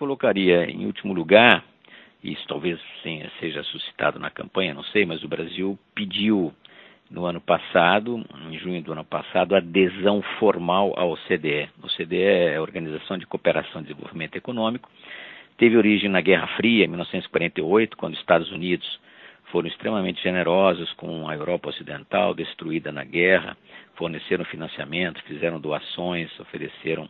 colocaria em último lugar, isso talvez seja suscitado na campanha, não sei, mas o Brasil pediu no ano passado, em junho do ano passado, adesão formal à OCDE. A OCDE é a Organização de Cooperação e Desenvolvimento Econômico, teve origem na Guerra Fria, em 1948, quando os Estados Unidos foram extremamente generosos com a Europa Ocidental, destruída na guerra, forneceram financiamento, fizeram doações, ofereceram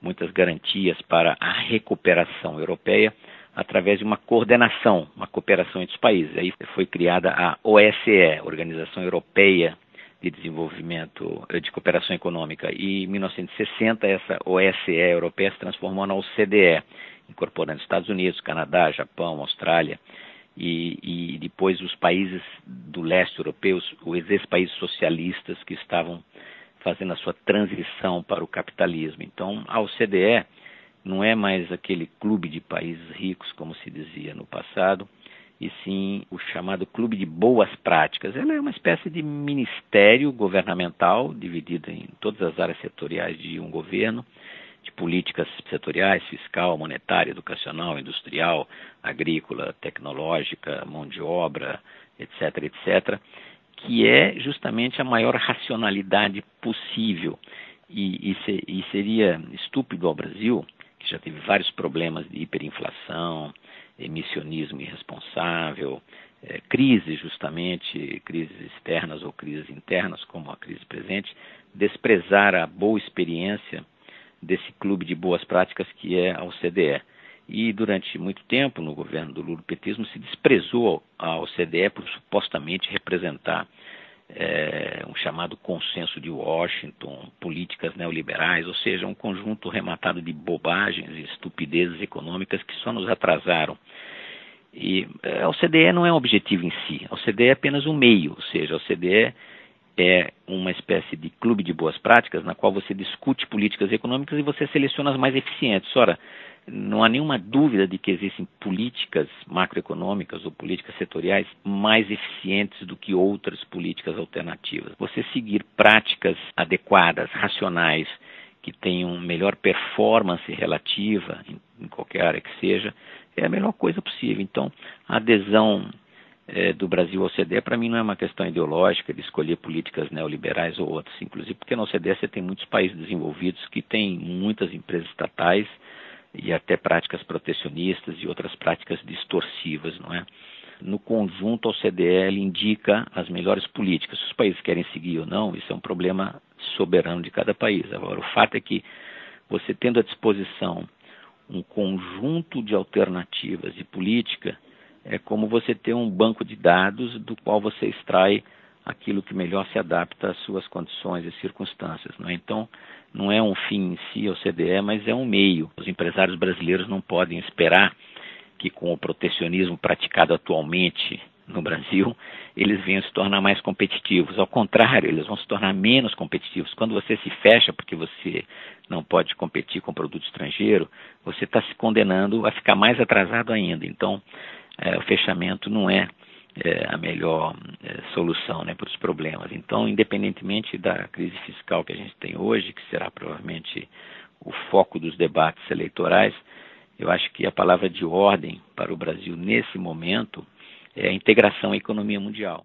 muitas garantias para a recuperação europeia através de uma coordenação, uma cooperação entre os países. Aí foi criada a OSCE, Organização Europeia de Desenvolvimento de Cooperação Econômica, e em 1960 essa OSCE europeia se transformou na OCDE, incorporando Estados Unidos, Canadá, Japão, Austrália e, e depois os países do leste europeu, os ex-países socialistas que estavam fazendo a sua transição para o capitalismo. Então, a OCDE não é mais aquele clube de países ricos, como se dizia no passado, e sim o chamado Clube de Boas Práticas. Ela é uma espécie de ministério governamental dividido em todas as áreas setoriais de um governo, de políticas setoriais, fiscal, monetária, educacional, industrial, agrícola, tecnológica, mão de obra, etc., etc., que é justamente a maior racionalidade possível. E, e, se, e seria estúpido ao Brasil, que já teve vários problemas de hiperinflação, emissionismo irresponsável, é, crises justamente, crises externas ou crises internas, como a crise presente, desprezar a boa experiência desse clube de boas práticas que é a OCDE. E durante muito tempo, no governo do Lula, petismo se desprezou a OCDE por supostamente representar é, um chamado consenso de Washington, políticas neoliberais, ou seja, um conjunto rematado de bobagens e estupidezes econômicas que só nos atrasaram. E a OCDE não é um objetivo em si, a OCDE é apenas um meio, ou seja, a OCDE é uma espécie de clube de boas práticas na qual você discute políticas econômicas e você seleciona as mais eficientes. Ora, não há nenhuma dúvida de que existem políticas macroeconômicas ou políticas setoriais mais eficientes do que outras políticas alternativas. Você seguir práticas adequadas, racionais, que tenham melhor performance relativa em, em qualquer área que seja, é a melhor coisa possível. Então, a adesão é, do Brasil ao OCDE, para mim, não é uma questão ideológica de escolher políticas neoliberais ou outras, inclusive porque na OCDE você tem muitos países desenvolvidos que têm muitas empresas estatais e até práticas protecionistas e outras práticas distorcivas, não é? No conjunto, a OCDE indica as melhores políticas. Se os países querem seguir ou não, isso é um problema soberano de cada país. Agora, o fato é que você tendo à disposição um conjunto de alternativas de política, é como você ter um banco de dados do qual você extrai aquilo que melhor se adapta às suas condições e circunstâncias. Não é? Então, não é um fim em si, o CDE, mas é um meio. Os empresários brasileiros não podem esperar que, com o protecionismo praticado atualmente no Brasil, eles venham se tornar mais competitivos. Ao contrário, eles vão se tornar menos competitivos. Quando você se fecha porque você não pode competir com produto estrangeiro, você está se condenando a ficar mais atrasado ainda. Então, é, o fechamento não é, é a melhor é, solução né, para os problemas. Então, independentemente da crise fiscal que a gente tem hoje, que será provavelmente o foco dos debates eleitorais, eu acho que a palavra de ordem para o Brasil nesse momento é a integração à economia mundial.